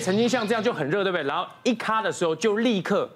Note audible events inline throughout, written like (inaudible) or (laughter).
曾经像这样就很热，对不对？然后一卡的时候就立刻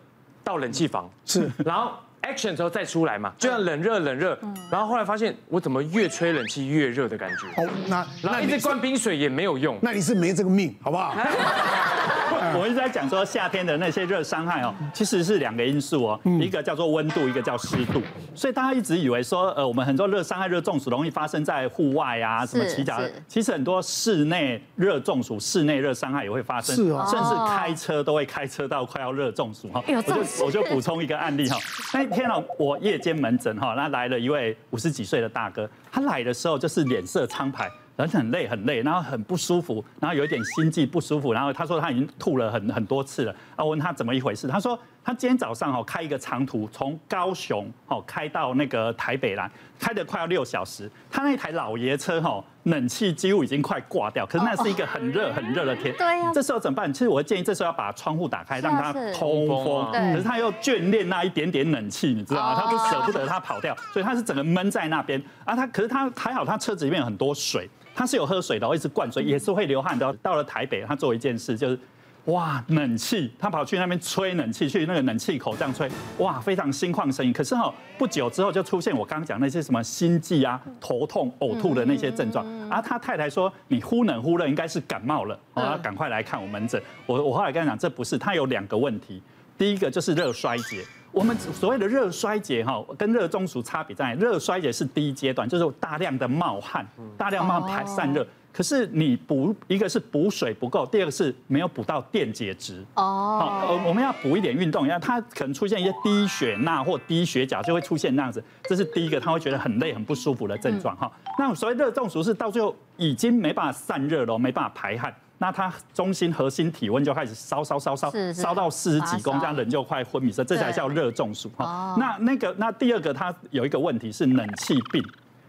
到冷气房，是，然后 action 之后再出来嘛，就像冷热冷热，然后后来发现我怎么越吹冷气越热的感觉。哦，那然后一直灌冰水也没有用，那你是没这个命，好不好？(laughs) 我一直在讲说夏天的那些热伤害哦，其实是两个因素哦，一个叫做温度，一个叫湿度。所以大家一直以为说，呃，我们很多热伤害、热中暑容易发生在户外啊，什么骑脚，其实很多室内热中暑、室内热伤害也会发生，是啊，甚至开车都会开车到快要热中暑哈。我就我就补充一个案例哈，(laughs) 那一天呢，我夜间门诊哈，那来了一位五十几岁的大哥，他来的时候就是脸色苍白。人很累很累，然后很不舒服，然后有一点心悸不舒服，然后他说他已经吐了很很多次了。啊，我问他怎么一回事，他说他今天早上哦开一个长途，从高雄哦开到那个台北来，开的快要六小时。他那台老爷车哦，冷气几乎已经快挂掉，可是那是一个很热很热的天。对呀。这时候怎么办？其实我建议这时候要把窗户打开，让它通风。可是他又眷恋那一点点冷气，你知道吗？他就舍不得它跑掉，所以他是整个闷在那边。啊，他可是他还好，他车子里面有很多水。他是有喝水的，一直灌水，也是会流汗的。到了台北，他做一件事，就是哇，冷气，他跑去那边吹冷气，去那个冷气口这样吹，哇，非常心旷神怡。可是哈，不久之后就出现我刚刚讲那些什么心悸啊、头痛、呕吐的那些症状。而他太太说，你忽冷忽热，应该是感冒了，我要赶快来看我门诊。我我后来跟他讲，这不是，他有两个问题，第一个就是热衰竭。我们所谓的热衰竭哈，跟热中暑差别在热衰竭是第一阶段，就是大量的冒汗，大量冒汗排散热。可是你补一个是补水不够，第二个是没有补到电解质。哦，好，我们要补一点运动，因为它可能出现一些低血钠或低血钾，就会出现那样子。这是第一个，他会觉得很累、很不舒服的症状哈。那所谓热中暑是到最后已经没办法散热了，没办法排汗。那它中心核心体温就开始烧烧烧烧，烧到四十几公，这样人就快昏迷，这才叫热中暑哈。那那个那第二个，它有一个问题是冷气病。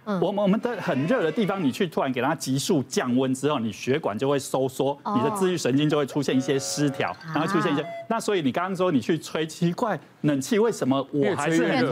我们我们的很热的地方，你去突然给它急速降温之后，你血管就会收缩，你的自律神经就会出现一些失调，然后出现一些。那所以你刚刚说你去吹，奇怪，冷气为什么我还是很热？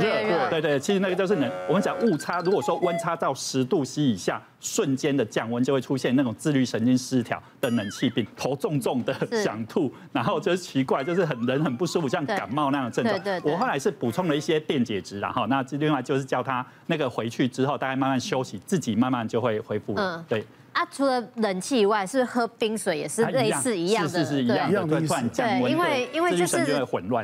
对对，其实那个就是冷。我们讲误差，如果说温差到十度 C 以下，瞬间的降温就会出现那种自律神经失调的冷气病，头重重的想吐，然后就是奇怪，就是很人很不舒服，像感冒那样的症状。我后来是补充了一些电解质，然后那另外就是叫他那个回去之后，大概慢慢休息，自己慢慢就会恢复了。对。啊，除了冷气以外，是不是喝冰水也是类似一样的？是是是一样的，对，对，因为因为就是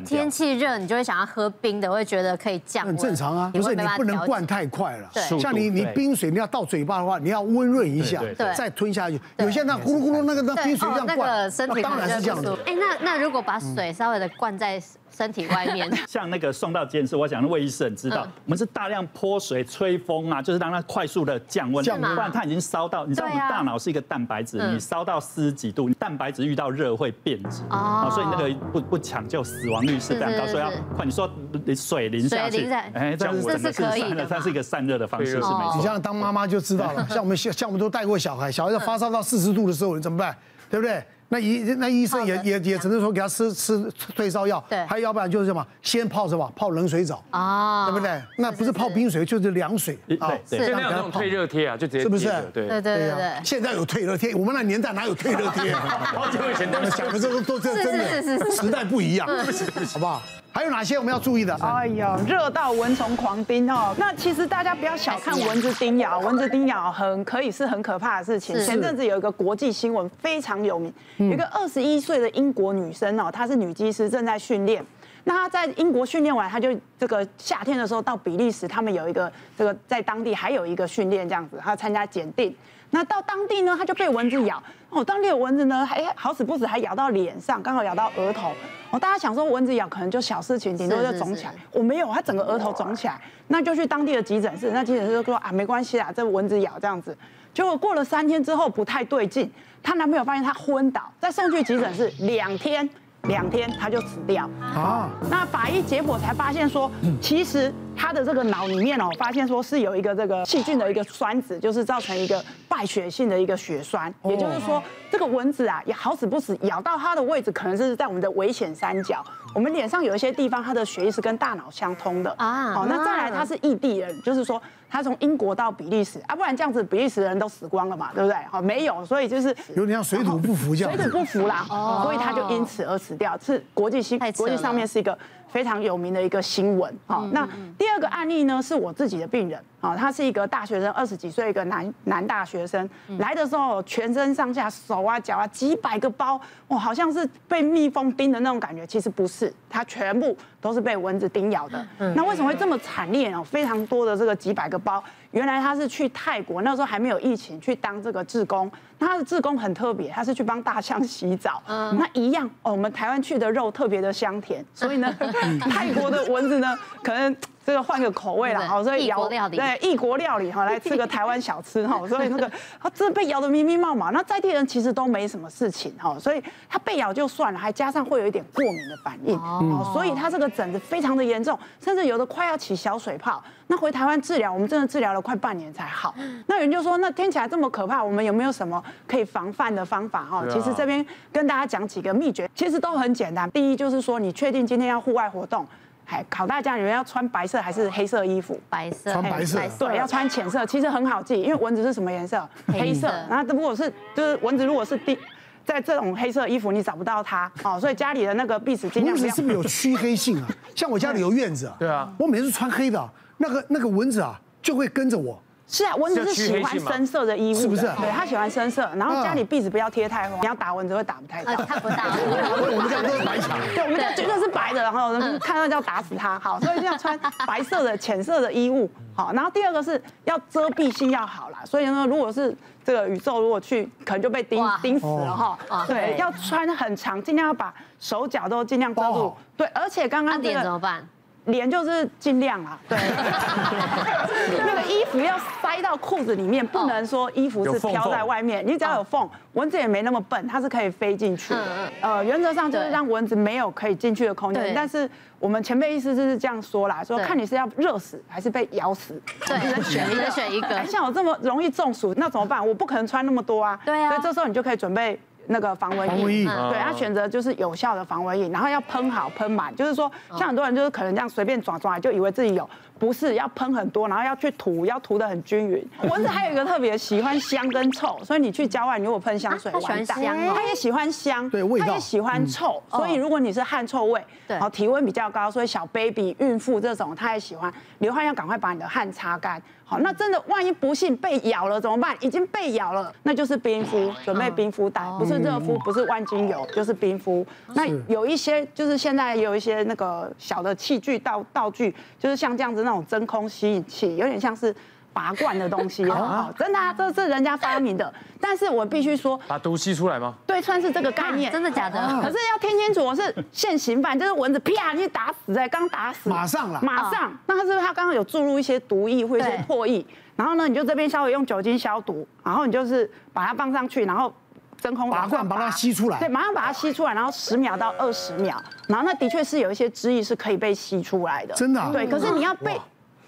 天气热，你就会想要喝冰的，会觉得可以降温。很正常啊，不是你不能灌太快了。对，像你你冰水你要到嘴巴的话，你要温润一下，再吞下去。有些那咕噜咕噜那个那冰水这样灌，那当然是这样的。哎，那那如果把水稍微的灌在。身体外面，(laughs) 像那个送到监视，我想那魏医师很知道，我们是大量泼水、吹风啊，就是让它快速的降温，不然它已经烧到。你知道，我们大脑是一个蛋白质，你烧到四十几度，蛋白质遇到热会变质啊，所以那个不不抢救，死亡率是非常高，所以要快。你说水淋下去，哎，这样子是可以的，它是一个散热的方式，是没错。你像当妈妈就知道了，(laughs) 像我们像像我们都带过小孩，小孩子发烧到四十度的时候，你怎么办？对不对？那医那医生也也也只能说给他吃吃退烧药，对，还要不然就是什么，先泡什么泡冷水澡啊，对不对？那不是泡冰水就是凉水啊，对，现在有那种退热贴啊，就直接是不是？对。对对对，现在有退热贴，我们那年代哪有退热贴？(laughs) 好久以前他们想的这都都真的，时代不一样，(laughs) 好不好？还有哪些我们要注意的？哎呀，热到蚊虫狂叮哦！那其实大家不要小看蚊子叮咬，蚊子叮咬很可以是很可怕的事情。前阵子有一个国际新闻非常有名，有一个二十一岁的英国女生哦，她是女技师，正在训练。那他在英国训练完，他就这个夏天的时候到比利时，他们有一个这个在当地还有一个训练这样子，他参加检定。那到当地呢，他就被蚊子咬哦，当地有蚊子呢，还好死不死还咬到脸上，刚好咬到额头。哦，大家想说蚊子咬可能就小事情，顶多就肿起来。我没有，他整个额头肿起来，那就去当地的急诊室。那急诊室就说啊，没关系啦，这蚊子咬这样子。结果过了三天之后不太对劲，她男朋友发现她昏倒，再送去急诊室，两天两天他就死掉。啊，那法医结果才发现说，其实他的这个脑里面哦，发现说是有一个这个细菌的一个栓子，就是造成一个败血性的一个血栓，也就是说这个蚊子啊，也好死不死咬到它的位置，可能是在我们的危险三角。我们脸上有一些地方，它的血液是跟大脑相通的啊。好，那再来，他是异地人，就是说他从英国到比利时啊，不然这样子比利时人都死光了嘛，对不对？好，没有，所以就是有点像水土不服这样，水土不服啦，哦所以他就因此而死掉，是国际新国际上面是一个非常有名的一个新闻。好，那第二个案例呢，是我自己的病人。啊，他是一个大学生，二十几岁一个男男大学生，来的时候全身上下手啊脚啊几百个包，哇，好像是被蜜蜂叮的那种感觉，其实不是，他全部都是被蚊子叮咬的。那为什么会这么惨烈哦？非常多的这个几百个包，原来他是去泰国，那时候还没有疫情，去当这个志工。那他的志工很特别，他是去帮大象洗澡。嗯那一样哦，我们台湾去的肉特别的香甜，所以呢，(laughs) 泰国的蚊子呢，可能。这个换个口味了好，所以咬对异国料理哈，来吃个台湾小吃哈，(laughs) 所以那个他真被咬的密密麻麻，那在地人其实都没什么事情哈，所以他被咬就算了，还加上会有一点过敏的反应哦，所以他这个疹子非常的严重，甚至有的快要起小水泡。那回台湾治疗，我们真的治疗了快半年才好。那有人就说，那听起来这么可怕，我们有没有什么可以防范的方法哈？其实这边跟大家讲几个秘诀，其实都很简单。第一就是说，你确定今天要户外活动。还考大家，你们要穿白色还是黑色衣服？白色，穿白色。对，要穿浅色，其实很好记，因为蚊子是什么颜色？黑色。然后如果是就是蚊子，如果是第在这种黑色衣服，你找不到它哦。所以家里的那个壁纸尽量。蚊子是不是有 (laughs) 驱黑性啊？像我家里有院子啊。对啊。我每次穿黑的，那个那个蚊子啊就会跟着我。是啊，蚊子是喜欢深色的衣物，是不是？对，它喜欢深色。然后家里壁纸不要贴太红，你要打蚊子会打不太到。看不到。(laughs) 我们家都是白墙。对，我们家绝对是白的，然后看到就要打死它。好，所以要穿白色的浅色的衣物。好，然后第二个是要遮蔽性要好啦。所以呢，如果是这个宇宙如果去，可能就被叮叮死了哈。对，要穿很长，尽量要把手脚都尽量遮住。对，而且刚刚这个脸怎么办？脸就是尽量啊，对，(laughs) 那个衣服要塞到裤子里面，不能说衣服是飘在外面。你只要有缝，蚊子也没那么笨，它是可以飞进去。呃，原则上就是让蚊子没有可以进去的空间。但是我们前辈意思就是这样说啦，说看你是要热死还是被咬死，对，你能选，你能选一个。像我这么容易中暑，那怎么办？我不可能穿那么多啊。对啊。所以这时候你就可以准备。那个防蚊液，对，他选择就是有效的防蚊液，然后要喷好喷满，就是说，像很多人就是可能这样随便抓抓，就以为自己有，不是要喷很多，然后要去涂，要涂的很均匀。(laughs) 蚊子还有一个特别喜欢香跟臭，所以你去郊外，你如果喷香水，完蛋，它也喜欢香，对，味道，它也喜欢臭，所以如果你是汗臭味，对，好，体温比较高，所以小 baby、孕妇这种，它也喜欢流汗，要赶快把你的汗擦干。好，那真的万一不幸被咬了怎么办？已经被咬了，那就是冰敷，准备冰敷袋，不是热敷，不是万金油，就是冰敷。那有一些就是现在有一些那个小的器具道道具，就是像这样子那种真空吸引器，有点像是。拔罐的东西哦，真的啊，这是人家发明的。但是我必须说，把毒吸出来吗？对，算是这个概念。真的假的？可是要听清楚，我是现行犯，就是蚊子啪，你打死在刚打死，马上了，马上。那他是不是他刚刚有注入一些毒液或者是唾液？然后呢，你就这边稍微用酒精消毒，然后你就是把它放上去，然后真空拔罐把它吸出来。对，马上把它吸出来，然后十秒到二十秒，然后那的确是有一些汁液是可以被吸出来的。真的？对。可是你要被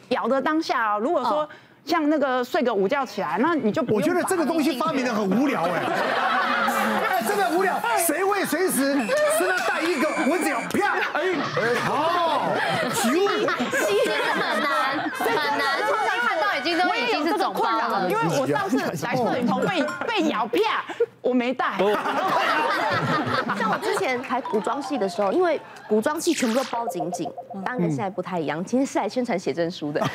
咬的当下啊，如果说。像那个睡个午觉起来，那你就。我觉得这个东西发明的很无聊 (laughs) 哎，哎，真的无聊，谁会随时身上带一个蚊子咬啪？哎，好，吸吸很难，很难，现在看到已经都已经是肿包了，因为我上次来摄影棚被 (laughs) 被咬啪。我没带。(laughs) 像我之前拍古装戏的时候，因为古装戏全部都包紧紧，当然跟现在不太一样。今天是来宣传写真书的。(laughs)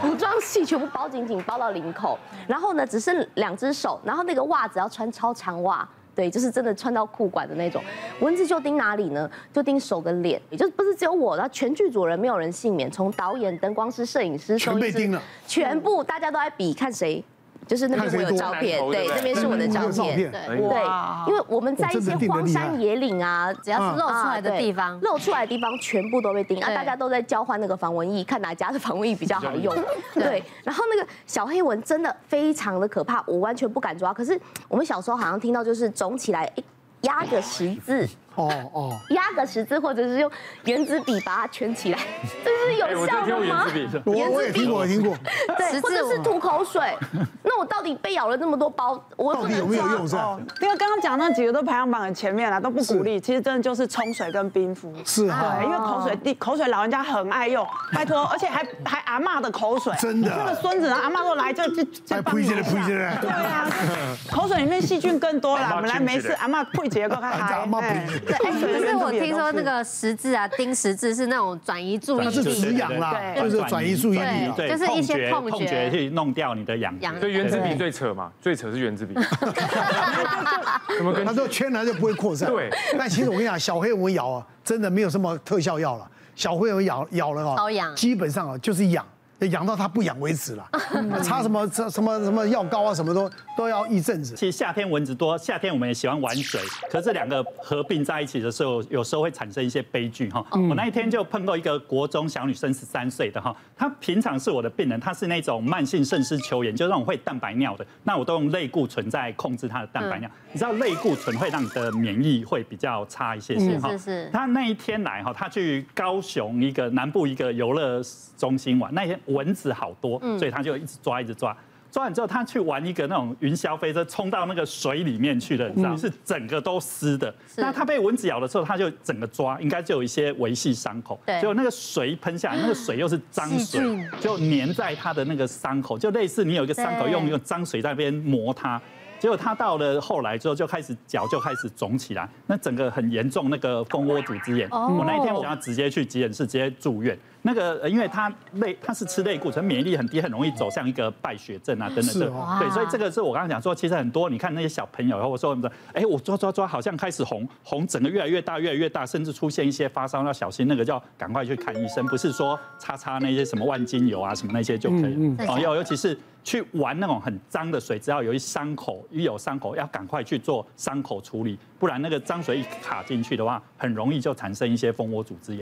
古装戏全部包紧紧，包到领口，然后呢，只剩两只手，然后那个袜子要穿超长袜，对，就是真的穿到裤管的那种。蚊子就叮哪里呢？就叮手跟脸，也就不是只有我，然后全剧组人没有人幸免，从导演、灯光师、摄影师、全被叮了，全部大家都在比看谁。就是那边我有照片，对，那边是我的照片，对，对，因为我们在一些荒山野岭啊，只要是露出来的地方，露出来的地方全部都被盯啊，大家都在交换那个防蚊液，看哪家的防蚊液比较好用，(laughs) 对，然后那个小黑蚊真的非常的可怕，我完全不敢抓，可是我们小时候好像听到就是肿起来，压个十字哦哦，压个十字，或者是用原子笔把它圈起来，(laughs) 这是有效的吗？我我也听过，我听过。对，或者是吐口水。(laughs) 那我到底被咬了那么多包，我到底有没有用？是吧？因为刚刚讲那几个都排行榜很前面了，都不鼓励。其实真的就是冲水跟冰敷。是啊。对，因为口水滴口水老人家很爱用，拜托，(laughs) 而且还还阿嬷的口水。真的。那个孙子阿嬷都来就就就帮你。对啊，口水里面细菌更多了。本来没事，阿嬷配几个还还。(laughs) 对，哎，(laughs) 可是我听说那个十字啊，钉十字是那种转移注意力，是止痒啦，就是转移注意力，对，就是一些痛觉去弄掉你的痒。所以原子笔最扯嘛，最扯是原子笔。(laughs) 怎么跟他说圈了就不会扩散？对。但其实我跟你讲，小黑蚊咬啊，真的没有什么特效药了。小黑蚊咬咬了啊，基本上啊就是痒。养到它不痒为止了，擦什么什什么什么药膏啊，什么都都要一阵子。其实夏天蚊子多，夏天我们也喜欢玩水，可是这两个合并在一起的时候，有时候会产生一些悲剧哈。我那一天就碰到一个国中小女生，十三岁的哈，她平常是我的病人，她是那种慢性肾丝球炎，就那种会蛋白尿的，那我都用类固醇在控制她的蛋白尿。你知道类固醇会让你的免疫会比较差一些些哈。是是。她那一天来哈，她去高雄一个南部一个游乐中心玩，那天。蚊子好多，所以他就一直抓，一直抓。抓完之后，他去玩一个那种云霄飞车，冲到那个水里面去了，你知道，是整个都湿的。那他被蚊子咬的时候，他就整个抓，应该就有一些微细伤口。对。结果那个水喷下来，(gasps) 那个水又是脏水，就粘在他的那个伤口，就类似你有一个伤口，用用脏水在那边磨它。结果他到了后来之后，就开始脚就开始肿起来，那整个很严重，那个蜂窝组织炎。我那一天我想要直接去急诊室，直接住院。那个，因为它类它是吃类固醇，免疫力很低，很容易走向一个败血症啊，等等等。对，所以这个是我刚刚讲说，其实很多你看那些小朋友，然后我说什么，哎，我抓抓抓，好像开始红红，整个越来越大，越来越大，甚至出现一些发烧，要小心，那个叫赶快去看医生，不是说擦擦那些什么万金油啊什么那些就可以了。哦，尤尤其是去玩那种很脏的水，只要有一伤口，一有伤口要赶快去做伤口处理，不然那个脏水一卡进去的话，很容易就产生一些蜂窝组织炎。